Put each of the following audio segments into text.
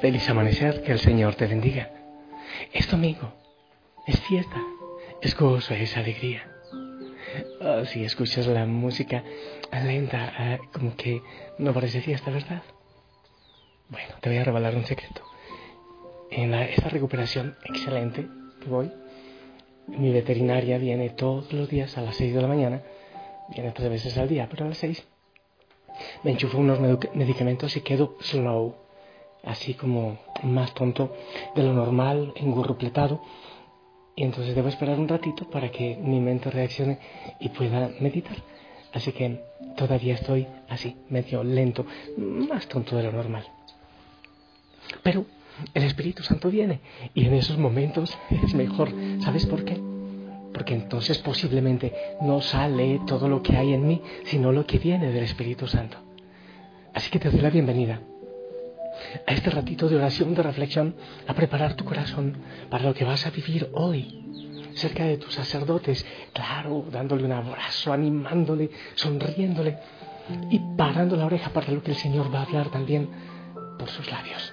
Feliz amanecer, que el Señor te bendiga. Es domingo, es fiesta, es gozo, es alegría. Oh, si escuchas la música lenta, ah, como que no parece fiesta, ¿verdad? Bueno, te voy a revelar un secreto. En la- esta recuperación excelente que voy, mi veterinaria viene todos los días a las 6 de la mañana, viene tres veces al día, pero a las 6 me enchufo unos medicamentos y quedo slow, así como más tonto de lo normal, engurrupletado. Y entonces debo esperar un ratito para que mi mente reaccione y pueda meditar. Así que todavía estoy así, medio lento, más tonto de lo normal. Pero el Espíritu Santo viene y en esos momentos es mejor. ¿Sabes por qué? Porque entonces posiblemente no sale todo lo que hay en mí, sino lo que viene del Espíritu Santo. Así que te doy la bienvenida a este ratito de oración, de reflexión, a preparar tu corazón para lo que vas a vivir hoy, cerca de tus sacerdotes, claro, dándole un abrazo, animándole, sonriéndole y parando la oreja para lo que el Señor va a hablar también por sus labios.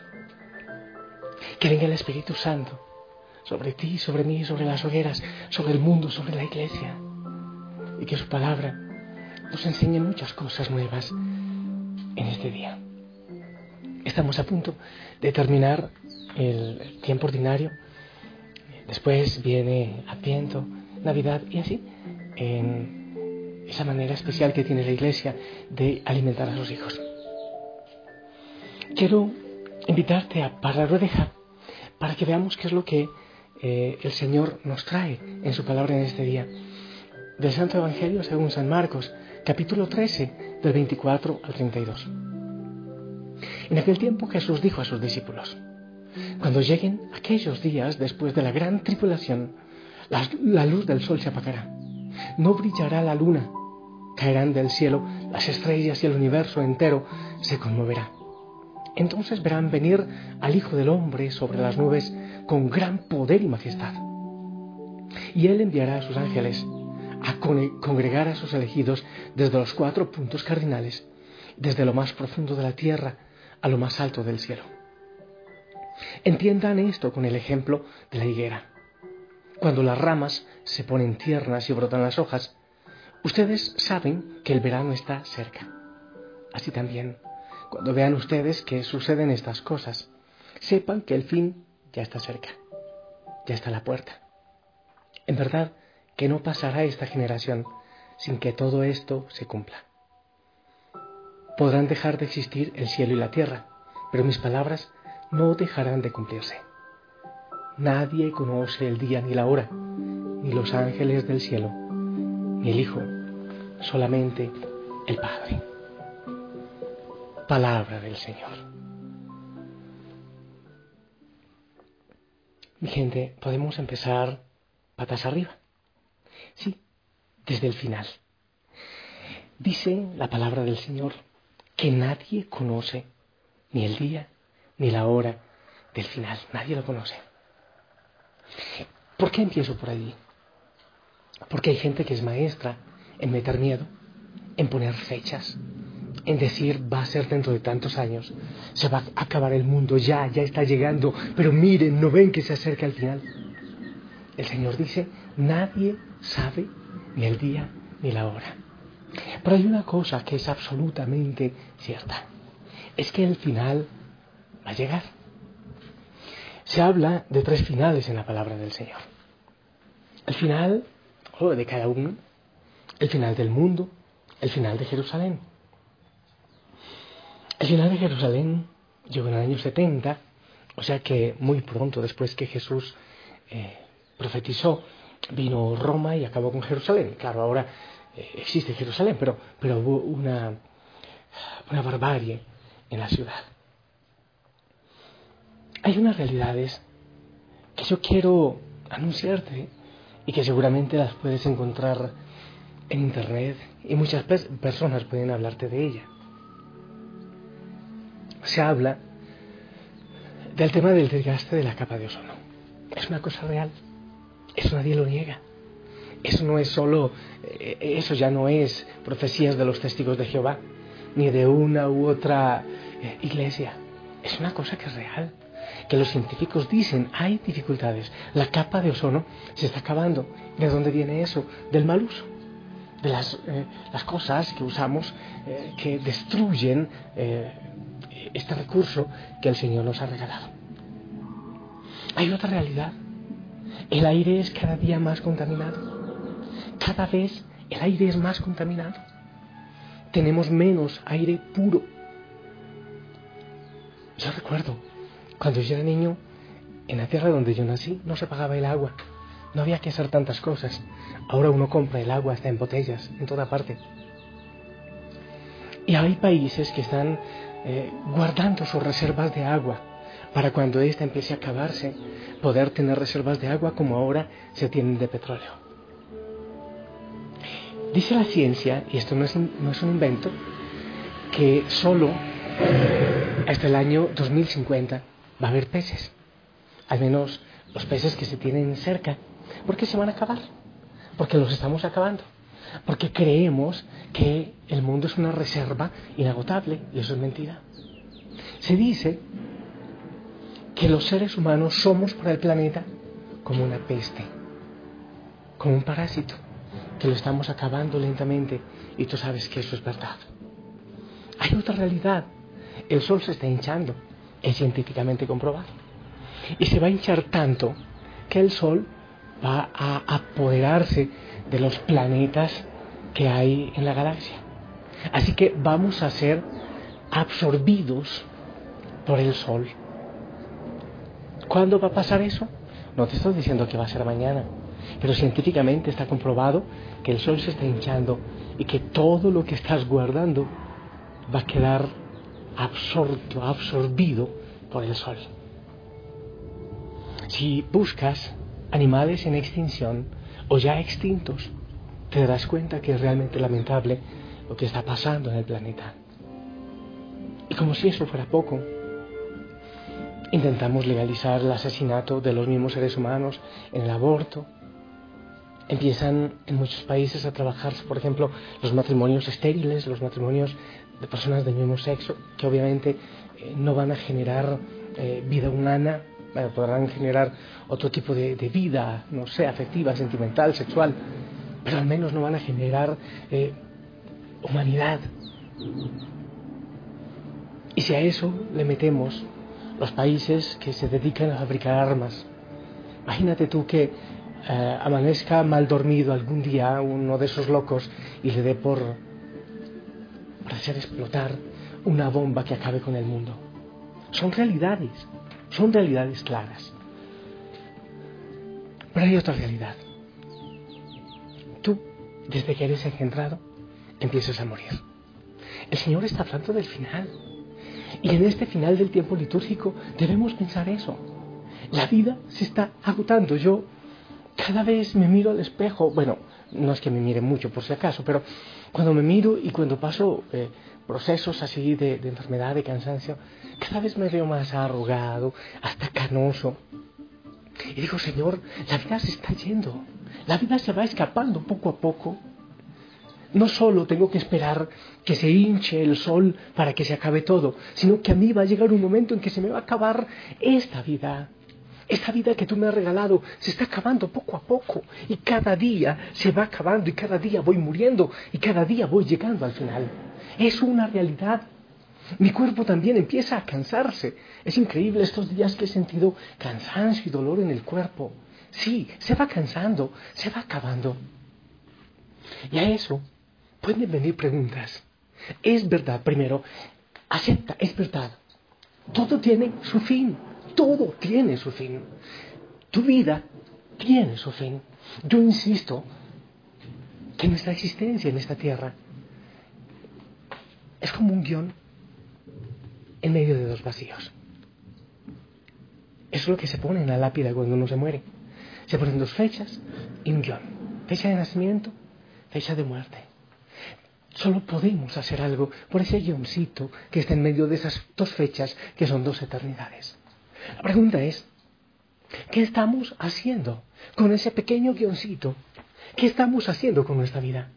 Que venga el Espíritu Santo sobre ti, sobre mí, sobre las hogueras, sobre el mundo, sobre la iglesia. Y que su palabra nos enseñe muchas cosas nuevas en este día. Estamos a punto de terminar el tiempo ordinario. Después viene Adviento, Navidad y así, en esa manera especial que tiene la iglesia de alimentar a sus hijos. Quiero invitarte a parar oreja para que veamos qué es lo que eh, el Señor nos trae en su palabra en este día. Del Santo Evangelio según San Marcos, capítulo 13, del 24 al 32. En aquel tiempo Jesús dijo a sus discípulos, Cuando lleguen aquellos días después de la gran tribulación, la, la luz del sol se apagará, no brillará la luna, caerán del cielo las estrellas y el universo entero se conmoverá. Entonces verán venir al Hijo del Hombre sobre las nubes con gran poder y majestad. Y Él enviará a sus ángeles a con- congregar a sus elegidos desde los cuatro puntos cardinales, desde lo más profundo de la tierra a lo más alto del cielo. Entiendan esto con el ejemplo de la higuera. Cuando las ramas se ponen tiernas y brotan las hojas, ustedes saben que el verano está cerca. Así también, cuando vean ustedes que suceden estas cosas, sepan que el fin ya está cerca, ya está la puerta. En verdad que no pasará esta generación sin que todo esto se cumpla. Podrán dejar de existir el cielo y la tierra, pero mis palabras no dejarán de cumplirse. Nadie conoce el día ni la hora, ni los ángeles del cielo, ni el Hijo, solamente el Padre. Palabra del Señor. Mi gente, podemos empezar patas arriba. Sí, desde el final. Dice la palabra del Señor que nadie conoce ni el día ni la hora del final. Nadie lo conoce. ¿Por qué empiezo por allí? Porque hay gente que es maestra en meter miedo, en poner fechas, en decir va a ser dentro de tantos años, se va a acabar el mundo ya, ya está llegando, pero miren, no ven que se acerca el final. El Señor dice, nadie sabe ni el día ni la hora. Pero hay una cosa que es absolutamente cierta. Es que el final va a llegar. Se habla de tres finales en la palabra del Señor. El final de cada uno, el final del mundo, el final de Jerusalén. El final de Jerusalén llegó en el año 70, o sea que muy pronto después que Jesús eh, profetizó, vino Roma y acabó con Jerusalén. Claro, ahora existe Jerusalén, pero, pero hubo una, una barbarie en la ciudad. Hay unas realidades que yo quiero anunciarte y que seguramente las puedes encontrar en Internet y muchas personas pueden hablarte de ella. Se habla del tema del desgaste de la capa de ozono. Es una cosa real. Eso nadie lo niega. Eso no es solo, eh, eso ya no es profecías de los testigos de Jehová, ni de una u otra eh, iglesia. Es una cosa que es real. Que los científicos dicen, hay dificultades. La capa de ozono se está acabando. ¿De dónde viene eso? Del mal uso. De las, eh, las cosas que usamos que destruyen este recurso que el Señor nos ha regalado. Hay otra realidad el aire es cada día más contaminado. Cada vez el aire es más contaminado. Tenemos menos aire puro. Yo recuerdo, cuando yo era niño, en la tierra donde yo nací no se pagaba el agua. No había que hacer tantas cosas. Ahora uno compra el agua hasta en botellas, en toda parte. Y hay países que están eh, guardando sus reservas de agua para cuando ésta empiece a acabarse, poder tener reservas de agua como ahora se tienen de petróleo. Dice la ciencia, y esto no es, no es un invento, que solo hasta el año 2050 va a haber peces, al menos los peces que se tienen cerca, porque se van a acabar, porque los estamos acabando, porque creemos que el mundo es una reserva inagotable, y eso es mentira. Se dice que los seres humanos somos para el planeta como una peste, como un parásito, que lo estamos acabando lentamente y tú sabes que eso es verdad. Hay otra realidad, el Sol se está hinchando, es científicamente comprobado, y se va a hinchar tanto que el Sol va a apoderarse de los planetas que hay en la galaxia. Así que vamos a ser absorbidos por el Sol. ¿Cuándo va a pasar eso? No te estoy diciendo que va a ser mañana, pero científicamente está comprobado que el sol se está hinchando y que todo lo que estás guardando va a quedar absorto, absorbido por el sol. Si buscas animales en extinción o ya extintos, te darás cuenta que es realmente lamentable lo que está pasando en el planeta. Y como si eso fuera poco, Intentamos legalizar el asesinato de los mismos seres humanos en el aborto. Empiezan en muchos países a trabajar, por ejemplo, los matrimonios estériles, los matrimonios de personas del mismo sexo, que obviamente eh, no van a generar eh, vida humana, podrán generar otro tipo de, vida, no sé, afectiva, sentimental, sexual, pero al menos no van a generar eh, humanidad. Y si a eso le metemos los países que se dedican a fabricar armas. Imagínate tú que eh, amanezca mal dormido algún día uno de esos locos y le dé por, por hacer explotar una bomba que acabe con el mundo. Son realidades, son realidades claras. Pero hay otra realidad. Tú, desde que eres engendrado, empiezas a morir. El Señor está hablando del final. Y en este final del tiempo litúrgico debemos pensar eso. La vida se está agotando. Yo cada vez me miro al espejo, bueno, no es que me mire mucho por si acaso, pero cuando me miro y cuando paso eh, procesos así de, enfermedad, de cansancio, cada vez me veo más arrugado, hasta canoso. Y digo, Señor, la vida se está yendo, la vida se va escapando poco a poco no solo tengo que esperar que se hinche el sol para que se acabe todo, sino que a mí va a llegar un momento en que se me va a acabar esta vida. Esta vida que tú me has regalado se está acabando poco a poco y cada día se va acabando y cada día voy muriendo y cada día voy llegando al final. Es una realidad. Mi cuerpo también empieza a cansarse. Es increíble estos días que he sentido cansancio y dolor en el cuerpo. Sí, se va cansando, se va acabando. Y a eso pueden venir preguntas. Es verdad, primero, acepta, es verdad. Todo tiene su fin, todo tiene su fin. Tu vida tiene su fin. Yo insisto que nuestra existencia en esta tierra es como un guion en medio de dos vacíos. Eso es lo que se pone en la lápida cuando uno se muere. Se ponen dos fechas y un guion. Fecha de nacimiento, fecha de muerte. Solo podemos hacer algo por ese guioncito que está en medio de esas dos fechas que son dos eternidades. La pregunta es, ¿qué estamos haciendo con ese pequeño guioncito? ¿Qué estamos haciendo con nuestra vida?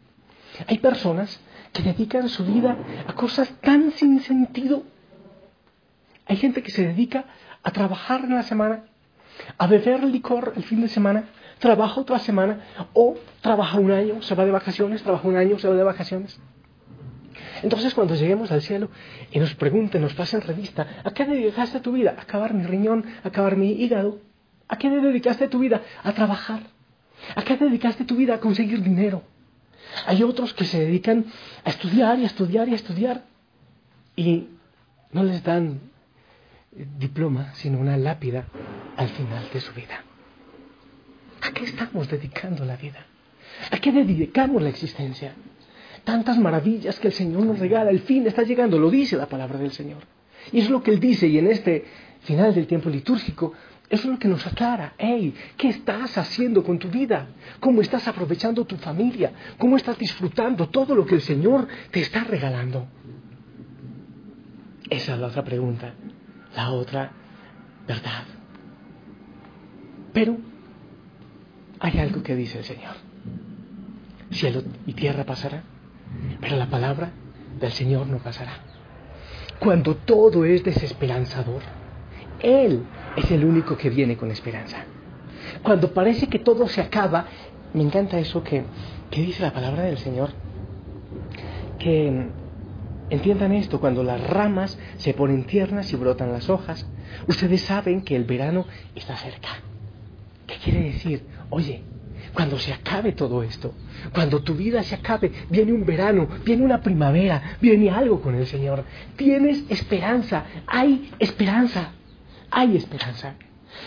Hay personas que dedican su vida a cosas tan sin sentido. Hay gente que se dedica a trabajar en la semana, a beber licor el fin de semana, trabaja otra semana o trabaja un año, se va de vacaciones, trabaja un año, se va de vacaciones. Entonces cuando lleguemos al cielo y nos pregunten, nos pasen revista, ¿a qué dedicaste tu vida? ¿A acabar mi riñón? ¿A acabar mi hígado? ¿A qué dedicaste tu vida? A trabajar. ¿A qué dedicaste tu vida? A conseguir dinero. Hay otros que se dedican a estudiar y a estudiar y a estudiar y no les dan diploma, sino una lápida al final de su vida. ¿A qué estamos dedicando la vida? ¿A qué dedicamos la existencia? Tantas maravillas que el Señor nos regala, el fin está llegando, lo dice la palabra del Señor. Y es lo que Él dice, y en este final del tiempo litúrgico, eso es lo que nos aclara. Hey, ¿qué estás haciendo con tu vida? ¿Cómo estás aprovechando tu familia? ¿Cómo estás disfrutando todo lo que el Señor te está regalando? Esa es la otra pregunta, la otra verdad. Pero hay algo que dice el Señor. Cielo y tierra pasará, pero la palabra del Señor no pasará. Cuando todo es desesperanzador, Él es el único que viene con esperanza. Cuando parece que todo se acaba, me encanta eso que, que dice la palabra del Señor, que entiendan esto, cuando las ramas se ponen tiernas y brotan las hojas, ustedes saben que el verano está cerca. ¿Qué quiere decir? Oye, cuando se acabe todo esto, cuando tu vida se acabe, viene un verano, viene una primavera, viene algo con el Señor. Tienes esperanza, hay esperanza, hay esperanza.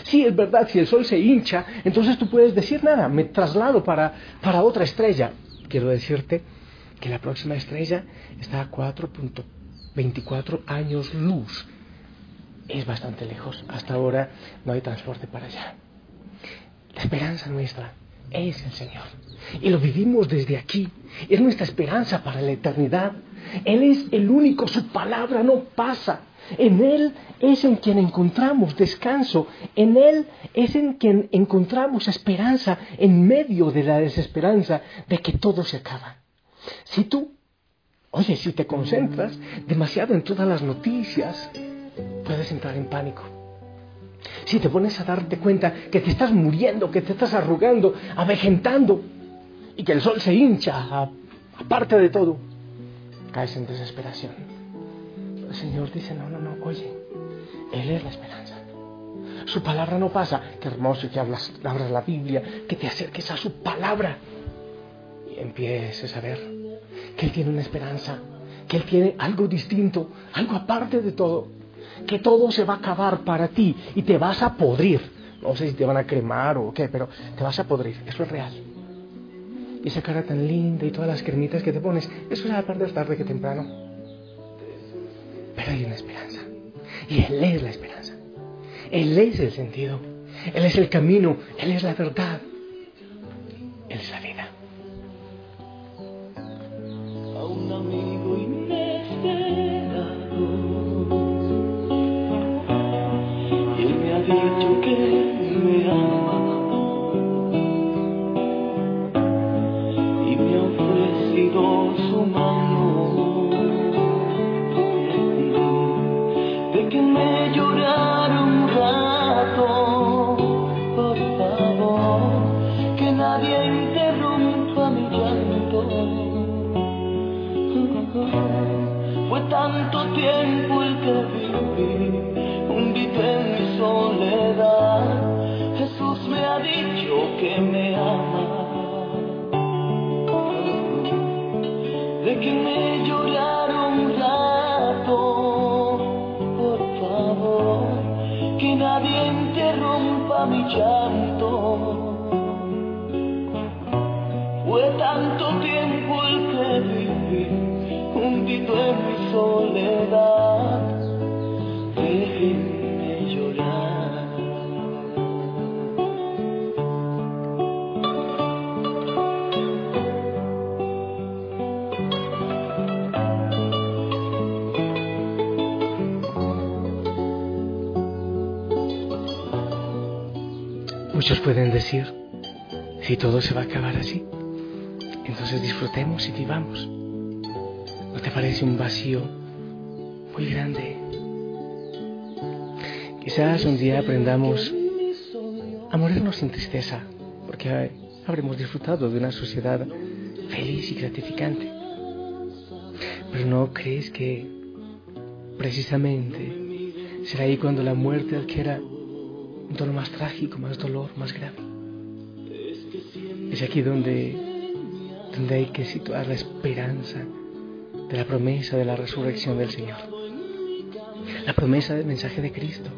Sí, es verdad, si el sol se hincha, entonces tú puedes decir nada, me traslado para, para otra estrella. Quiero decirte que la próxima estrella está a 4.24 años luz. Es bastante lejos. Hasta ahora no hay transporte para allá. La esperanza nuestra es el Señor. Y lo vivimos desde aquí. Es nuestra esperanza para la eternidad. Él es el único, su palabra no pasa. En Él es en quien encontramos descanso. En Él es en quien encontramos esperanza en medio de la desesperanza de que todo se acaba. Si tú, oye, si te concentras demasiado en todas las noticias, puedes entrar en pánico. Si te pones a darte cuenta que te estás muriendo, que te estás arrugando, avejentando y que el sol se hincha, aparte de todo, caes en desesperación. El Señor dice, no, no, no, oye, Él es la esperanza. Su palabra no pasa. Qué hermoso que abras la Biblia, que te acerques a su palabra y empieces a ver que Él tiene una esperanza, que Él tiene algo distinto, algo aparte de todo que todo se va a acabar para ti y te vas a podrir. No sé si te van a cremar o qué, pero te vas a podrir. Eso es real. Y esa cara tan linda y todas las cremitas que te pones, eso se va a perder tarde que temprano. Pero hay una esperanza. Y Él es la esperanza. Él es el sentido. Él es el camino. Él es la verdad. llorar un rato, por favor, que nadie interrumpa mi llanto. Fue tanto tiempo el que viví, hundido en mi soledad. Jesús me ha dicho que me ama. De que me child. Si todo se va a acabar así, entonces disfrutemos y vivamos. ¿No te parece un vacío muy grande? Quizás un día aprendamos a morirnos sin tristeza, porque habremos disfrutado de una sociedad feliz y gratificante. Pero ¿no crees que precisamente será ahí cuando la muerte adquiera un tono más trágico, más dolor, más grave? Es aquí donde, donde hay que situar la esperanza de la promesa de la resurrección del Señor. La promesa del mensaje de Cristo.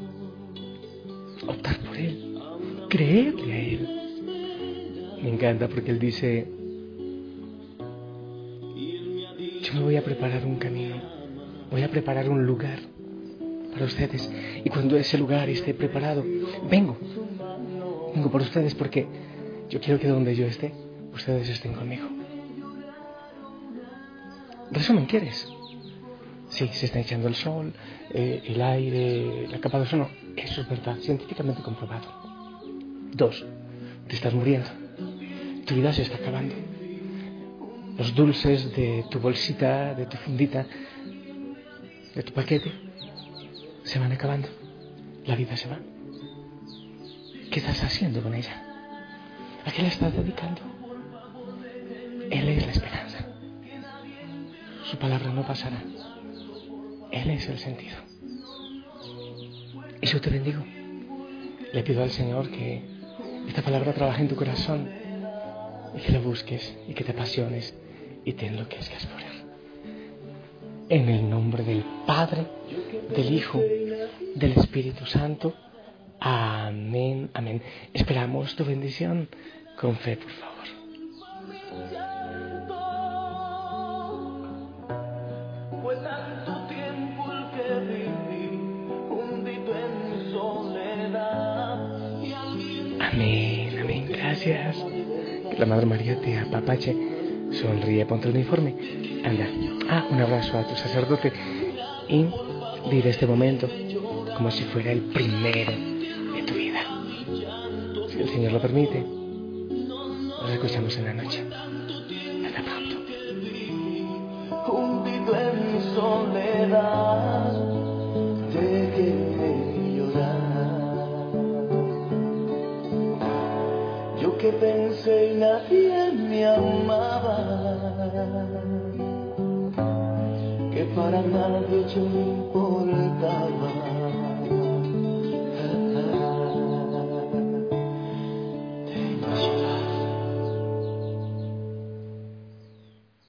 Optar por Él. Creerle a Él. Me encanta porque Él dice, yo me voy a preparar un camino, voy a preparar un lugar para ustedes. Y cuando ese lugar esté preparado, vengo, vengo por ustedes porque quiero que donde yo esté, ustedes estén conmigo. Resumen, ¿quieres? Sí, se está echando el sol, eh, el aire, la capa de ozono. Eso es verdad, científicamente comprobado. Dos, te estás muriendo. Tu vida se está acabando. Los dulces de tu bolsita, de tu fundita, de tu paquete, se van acabando. La vida se va. ¿Qué estás haciendo con ella? ¿A qué la estás dedicando? Él es la esperanza. Su palabra no pasará. Él es el sentido. Y yo te bendigo. Le pido al Señor que esta palabra trabaje en tu corazón y que la busques y que te apasiones y te enloquezcas por Él. En el nombre del Padre, del Hijo, del Espíritu Santo. Amén, amén. Esperamos tu bendición con fe, por favor. Amén, amén. Gracias. Que la Madre María te apapache. Sonríe, ponte el uniforme. Anda. Ah, un abrazo a tu sacerdote. Y vive este momento como si fuera el primero el Señor lo permite, nos escuchamos en la noche. Hasta pronto. hundido en mi soledad, déjenme llorar. Yo que pensé y nadie me amaba, que para nadie yo importaba.